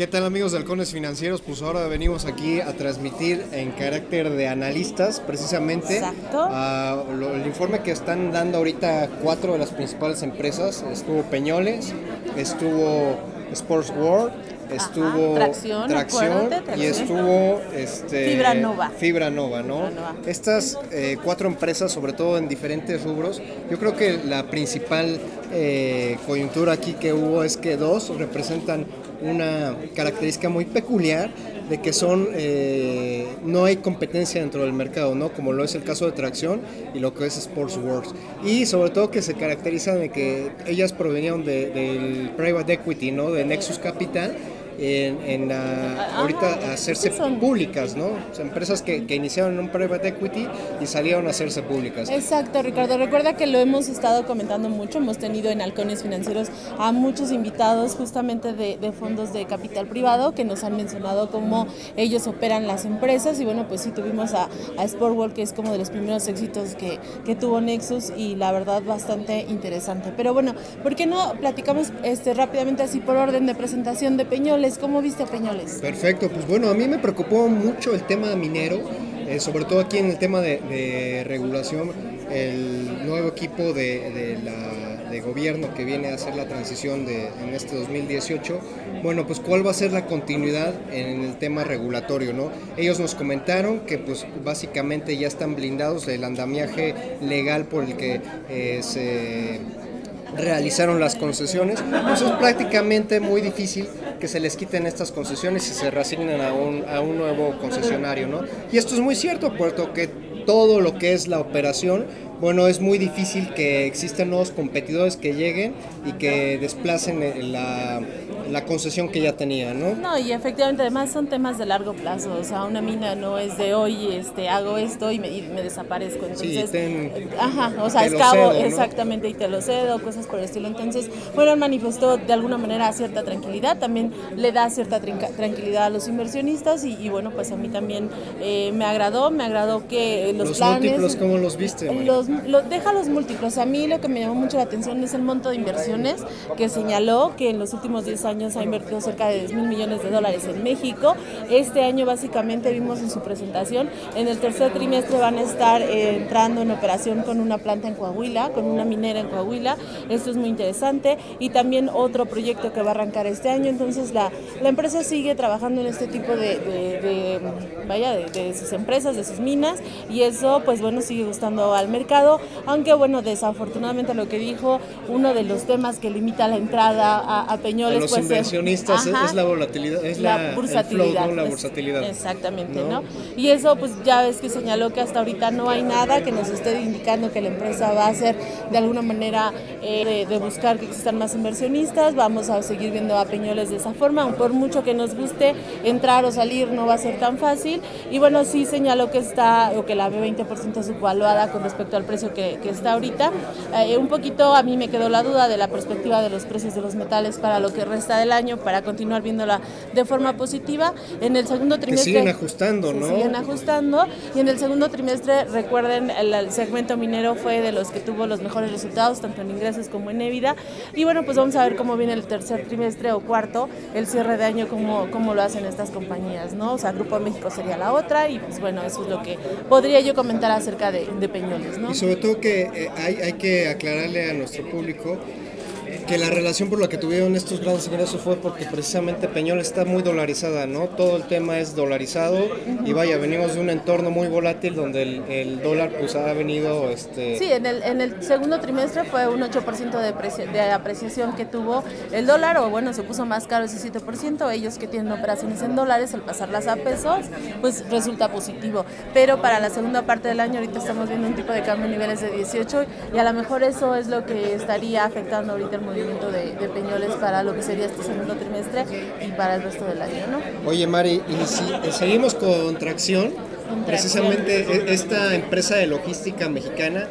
¿Qué tal amigos de Halcones Financieros? Pues ahora venimos aquí a transmitir en carácter de analistas precisamente lo- el informe que están dando ahorita cuatro de las principales empresas. Estuvo Peñoles, estuvo Sports World, estuvo Tracción, Tracción y estuvo este, Fibra Nova. Fibra Nova, ¿no? Fibra Nova. Estas eh, cuatro empresas, sobre todo en diferentes rubros, yo creo que la principal eh, coyuntura aquí que hubo es que dos representan una característica muy peculiar de que son eh, no hay competencia dentro del mercado, ¿no? Como lo es el caso de Tracción y lo que es Sports Wars. Y sobre todo que se caracterizan de que ellas provenían de- del private equity, ¿no? De Nexus Capital. En, en la- Ah, ahorita hacerse públicas, ¿no? O sea, empresas que, que iniciaron un private equity y salieron a hacerse públicas. Exacto, Ricardo. Recuerda que lo hemos estado comentando mucho. Hemos tenido en Halcones Financieros a muchos invitados justamente de, de fondos de capital privado que nos han mencionado cómo ellos operan las empresas. Y bueno, pues sí tuvimos a, a que es como de los primeros éxitos que, que tuvo Nexus y la verdad bastante interesante. Pero bueno, ¿por qué no platicamos este, rápidamente así por orden de presentación de ¿Cómo viste a Peñoles? Perfecto, pues bueno, a mí me preocupó mucho el tema minero, eh, sobre todo aquí en el tema de, regulación, el nuevo equipo de gobierno que viene a hacer la transición de, en este 2018, bueno, pues cuál va a ser la continuidad en el tema regulatorio, ¿no? Ellos nos comentaron que pues básicamente ya están blindados del andamiaje legal por el que eh, se realizaron las concesiones, pues es prácticamente muy difícil que se les quiten estas concesiones y se reasignen a un, a un nuevo concesionario, ¿no? Y esto es muy cierto, puesto que todo lo que es la operación, bueno, es muy difícil que existan nuevos competidores que lleguen y que desplacen la, la concesión que ya tenían, ¿no? No, y efectivamente además son temas de largo plazo, o sea, una mina no es de hoy, este, hago esto y me, y me desaparezco, entonces, ten- ajá, o sea, te es lo cabo, cedo, ¿no? exactamente, y te lo cedo, cosas por el estilo, entonces, bueno, manifestó de alguna manera cierta tranquilidad, también le da cierta tranquilidad a los inversionistas y, y, bueno, pues a mí también eh, me agradó, me agradó que los, Los planes... múltiplos, ¿cómo los viste? Los, lo- deja los múltiplos. A mí lo que me llamó mucho la atención es el monto de inversiones que señaló que en los últimos 10 años ha invertido cerca de 10 mil millones de dólares en México. Este año básicamente vimos en su presentación, en el tercer trimestre van a estar eh, entrando en operación con una planta en Coahuila, con una minera en Coahuila. Esto es muy interesante. Y también otro proyecto que va a arrancar este año. Entonces la, la empresa sigue trabajando en este tipo de, de- de, vaya, de, de sus empresas, de sus minas. Y eso pues bueno sigue gustando al mercado. Aunque bueno, desafortunadamente lo que dijo, uno de los temas que limita la entrada a, a Peñoles a pues, es- inversionistas es, Ajá, es la volatilidad, es la, la bursatilidad. flow, ¿no? La bursatilidad. Exactamente, ¿no? ¿no? Y eso pues ya ves que señaló que hasta ahorita no hay nada que nos esté indicando que la empresa va a hacer de alguna manera eh, de, de buscar que existan más inversionistas. Vamos a seguir viendo a Peñoles de esa forma, por mucho que nos guste entrar o salir no va a ser tan fácil. Y bueno, sí señaló que está o que la ve 20% subvaluada con respecto al precio que, que está ahorita. Eh, un poquito a mí me quedó la duda de la perspectiva de los precios de los metales para lo que resta del año, para continuar viéndola de forma positiva. En el segundo trimestre siguen ajustando, se ¿no? siguen ajustando y en el segundo trimestre recuerden el, el segmento minero fue de los que tuvo los mejores resultados tanto en ingresos como en EBITDA y bueno pues vamos a ver cómo viene el tercer trimestre o cuarto el cierre de año cómo, cómo lo hacen estas compañías no o sea Grupo México sería la otra y pues bueno eso es lo que podría yo comentar acerca de, de Peñoles no Y sobre todo que eh, hay, hay que aclararle a nuestro público que la relación por la que tuvieron estos grandes ingresos fue porque precisamente Peñol está muy dolarizada, ¿no? Todo el tema es dolarizado y vaya, venimos de un entorno muy volátil donde el, dólar pues ha venido, este... Sí, en el, en el segundo trimestre fue un 8% de, de apreciación que tuvo el dólar, o bueno, se puso más caro ese 7%. Ellos que tienen operaciones en dólares, al pasarlas a pesos, pues resulta positivo. Pero para la segunda parte del año, ahorita estamos viendo un tipo de cambio en niveles de 18, y a lo mejor eso es lo que estaría afectando ahorita el movimiento de Peñoles para lo que sería este segundo trimestre y para el resto del año, ¿no? Oye Mari, y si eh, seguimos con Tracción, precisamente e- esta empresa de logística mexicana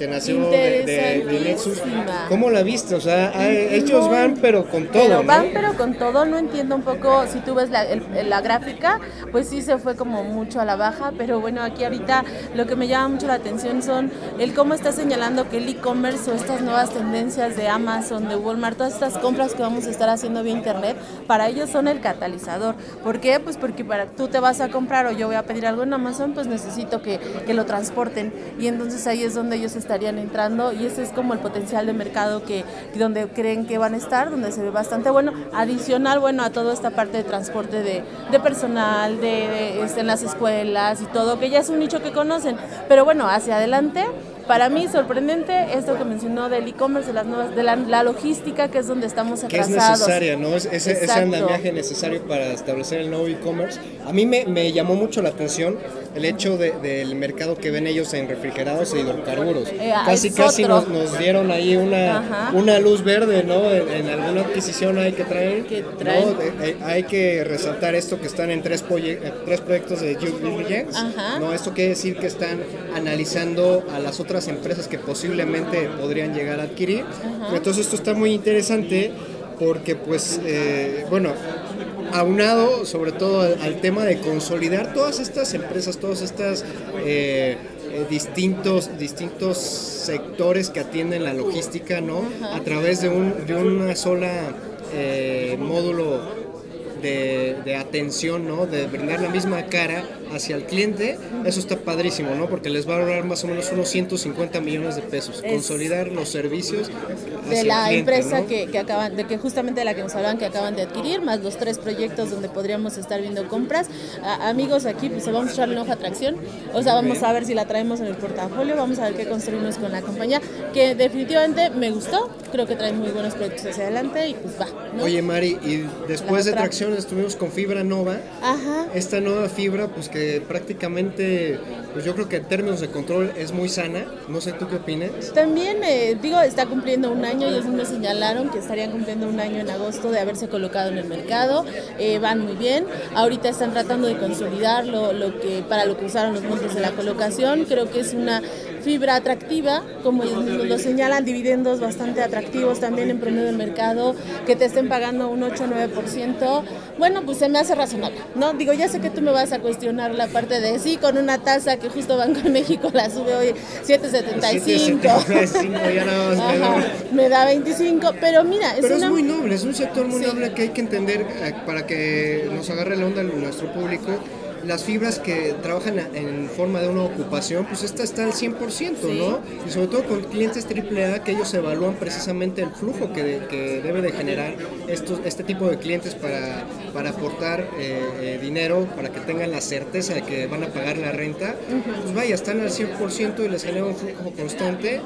que nació de, de, Nexus. ¿Cómo la viste? O sea, ellos van pero con todo. Pero van pero con todo, no entiendo un poco, si tú ves la, la gráfica, pues sí se fue como mucho a la baja, pero bueno, aquí ahorita lo que me llama mucho la atención son el cómo está señalando que el e-commerce o estas nuevas tendencias de Amazon, de Walmart, todas estas compras que vamos a estar haciendo vía internet, para ellos son el catalizador. ¿Por qué? Pues porque para tú te vas a comprar o yo voy a pedir algo en Amazon, pues necesito que, que lo transporten. Y entonces ahí es donde ellos estarían entrando y ese es como el potencial de mercado que donde creen que van a estar, donde se ve bastante bueno. Adicional, bueno, a toda esta parte de transporte de, de personal, de, este, en las escuelas y todo, que ya es un nicho que conocen. Pero bueno, hacia adelante para mí sorprendente esto que mencionó del e-commerce, de, las nuevas, de la, logística, que es donde estamos atrasados. Que es necesaria, ¿no? Es, ese, ese andamiaje necesario para establecer el nuevo e-commerce. A mí me, me, llamó mucho la atención el hecho de, del mercado que ven ellos en refrigerados e hidrocarburos. Eh, casi, casi nos, nos, dieron ahí una, una luz verde, ¿no? En, alguna adquisición hay que traer. Que hay que resaltar esto que están en tres, tres proyectos de due diligence. ¿no? Esto quiere decir que están analizando a las otras empresas que posiblemente podrían llegar a adquirir. Entonces esto está muy interesante porque pues, eh, bueno, aunado sobre todo al, tema de consolidar todas estas empresas, todas estas... Eh, eh, distintos, distintos sectores que atienden la logística, ¿no? A través de, un, de una sola módulo de, atención, ¿no? De brindar la misma cara hacia el cliente, eso está padrísimo, ¿no? Porque les va a ahorrar más o menos unos 150 millones de pesos. consolidar los servicios de la empresa que, que, acaban, de que justamente de la que nos hablan que acaban de adquirir, más los tres proyectos donde podríamos estar viendo compras. amigos, aquí pues vamos a echar una hoja atracción, o sea, vamos a ver si la traemos en el portafolio, vamos a ver qué construimos con la compañía, que definitivamente me gustó, creo que trae muy buenos proyectos hacia adelante y pues va. Oye Mari, y después de tracción estuvimos con fibra nova, Ajá. esta nueva fibra pues que prácticamente, pues yo creo que en términos de control es muy sana. No sé tú qué opinas. También me digo, está cumpliendo un año, ellos me señalaron que estarían cumpliendo un año en agosto de haberse colocado en el mercado. Eh, van muy bien. Ahorita están tratando de consolidar lo, lo que, para lo que usaron los montos de la colocación. Creo que es una fibra atractiva, como ellos lo señalan, dividendos bastante atractivos también en promedio del mercado, que te estén pagando un 8 o 9%, bueno, pues se me hace razonable, ¿no? Digo, ya sé que tú me vas a cuestionar la parte de sí, con una tasa que justo Banco de México la sube hoy 7.75. me da 25, pero mira, es Pero es muy noble, es un sector muy noble que hay que entender eh, para que nos agarre la onda nuestro público las fibras que trabajan en forma de una ocupación, pues esta está al 100%, ¿no? Y sobre todo con clientes AAA que ellos evalúan precisamente el flujo que, que debe de generar estos, este tipo de clientes para, para aportar eh, eh, dinero, para que tengan la certeza de que van a pagar la renta. Pues vaya, están al 100% y les genera un flujo constante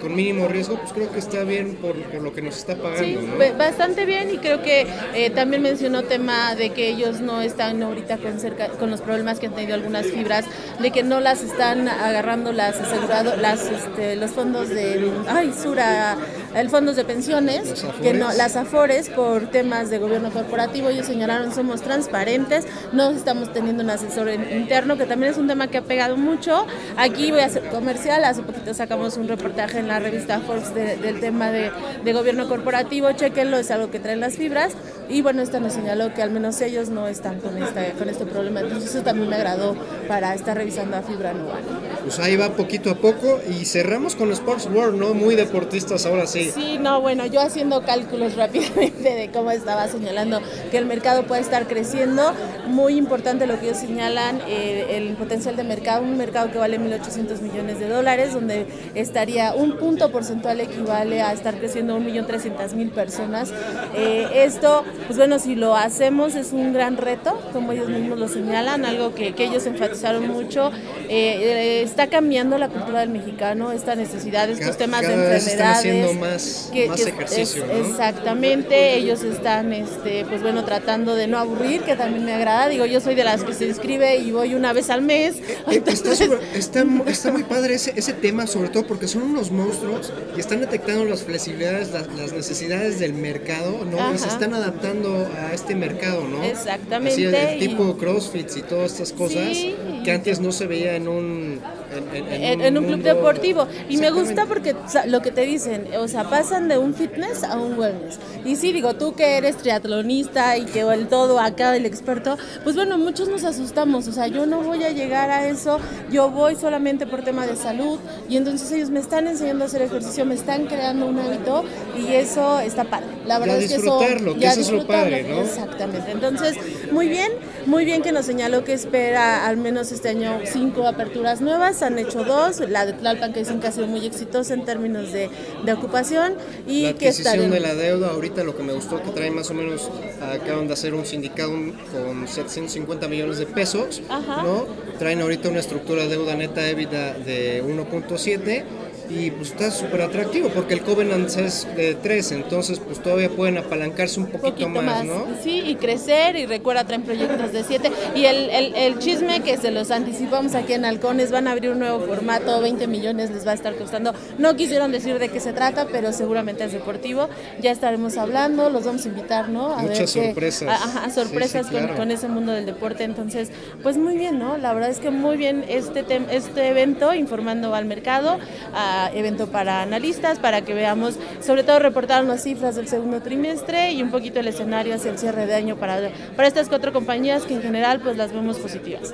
con mínimo riesgo, pues creo que está bien por, lo que nos está pagando. Sí, bastante bien y creo que eh, también mencionó tema de que ellos no están ahorita con, cerca, con los problemas que han tenido algunas fibras, de que no las están agarrando las asegurado, las, este, los fondos de, ay, Sura, el fondos de pensiones, que no, las afores por temas de gobierno corporativo, ellos señalaron somos transparentes, no estamos teniendo un asesor interno, que también es un tema que ha pegado mucho. Aquí voy a hacer comercial, hace poquito sacamos un reportaje en la revista Forbes del tema de, de, gobierno corporativo, chequenlo, es algo que traen las fibras. Y bueno, esta nos señaló que al menos ellos no están con, esta, con este problema. Entonces eso también me agradó para estar revisando a Fibra Anual. Pues ahí va poquito a poco y cerramos con Sports World, ¿no? Muy deportistas ahora sí. Sí, no, bueno, yo haciendo cálculos rápidamente de cómo estaba señalando que el mercado puede estar creciendo. Muy importante lo que ellos señalan, eh, el potencial de mercado, un mercado que vale 1.800 millones de dólares, donde estaría un punto porcentual equivale a estar creciendo 1.300.000 personas. Eh, esto pues bueno, si lo hacemos es un gran reto, como ellos mismos lo señalan, algo que, ellos enfatizaron mucho. Eh, está cambiando la cultura del mexicano, esta necesidad, estos temas de enfermedades. Están haciendo más, más ejercicio, Exactamente, ellos están, este, pues bueno, tratando de no aburrir, que también me agrada. Digo, yo soy de las que se inscribe y voy una vez al mes. Eh, está, está, muy padre ese, ese tema, sobre todo porque son unos monstruos y están detectando las flexibilidades, las, necesidades del mercado, ¿no? Y se están adaptando a este mercado, ¿no? Exactamente. Así el tipo CrossFit y todas estas cosas que antes no se veía en un en, un, club deportivo. Y me gusta porque lo que te dicen, o sea, pasan de un fitness a un wellness. Y sí, digo, tú que eres triatlonista y que el todo acá, el experto, pues bueno, muchos nos asustamos, o sea, yo no voy a llegar a eso, yo voy solamente por tema de salud y entonces ellos me están enseñando a hacer ejercicio, me están creando un hábito y eso está padre. La verdad es que eso... Que eso es lo padre, ¿no? Exactamente. Entonces, muy bien, muy bien que nos señaló que espera al menos este año cinco aperturas nuevas, han hecho dos, la de Tlalpan que dicen que ha sido muy exitosa en términos de, de ocupación y la que adquisición de la deuda, ahorita lo que me gustó que trae más o menos, acaban de hacer un sindicato con 750 millones de pesos, ¿no? Traen ahorita una estructura de deuda neta EBITDA de 1.7 y pues está súper atractivo porque el Covenant es de 3, entonces pues todavía pueden apalancarse un poquito, más, ¿no? Sí, y crecer y recuerda, traen proyectos de 7 y el, el, el, chisme que se los anticipamos aquí en Halcones, van a abrir un nuevo formato, 20 millones les va a estar costando, no quisieron decir de qué se trata, pero seguramente es deportivo, ya estaremos hablando, los vamos a invitar, ¿no? A Muchas sorpresas. ajá, sorpresas con, con, ese mundo del deporte, entonces pues muy bien, ¿no? La verdad es que muy bien este, este evento informando al mercado, a evento para analistas, para que veamos, sobre todo reportar las cifras del segundo trimestre y un poquito el escenario hacia el cierre de año para, para estas cuatro compañías que en general pues las vemos positivas.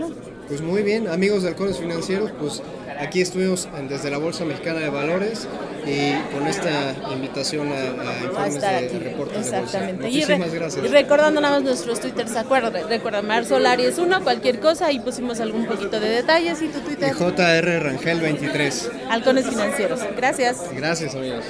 Pues muy bien, amigos de Halcones Financieros, pues aquí estuvimos desde la Bolsa Mexicana de Valores y con esta invitación a, informes de, reportes Exactamente. de bolsa. Muchísimas gracias. Y recordando nada más nuestros twitters, acuerden, recuerda Mar Aries 1, cualquier cosa, y pusimos algún poquito de detalles y tu Twitter. JR Rangel 23. Halcones Financieros. Gracias. Gracias, amigos.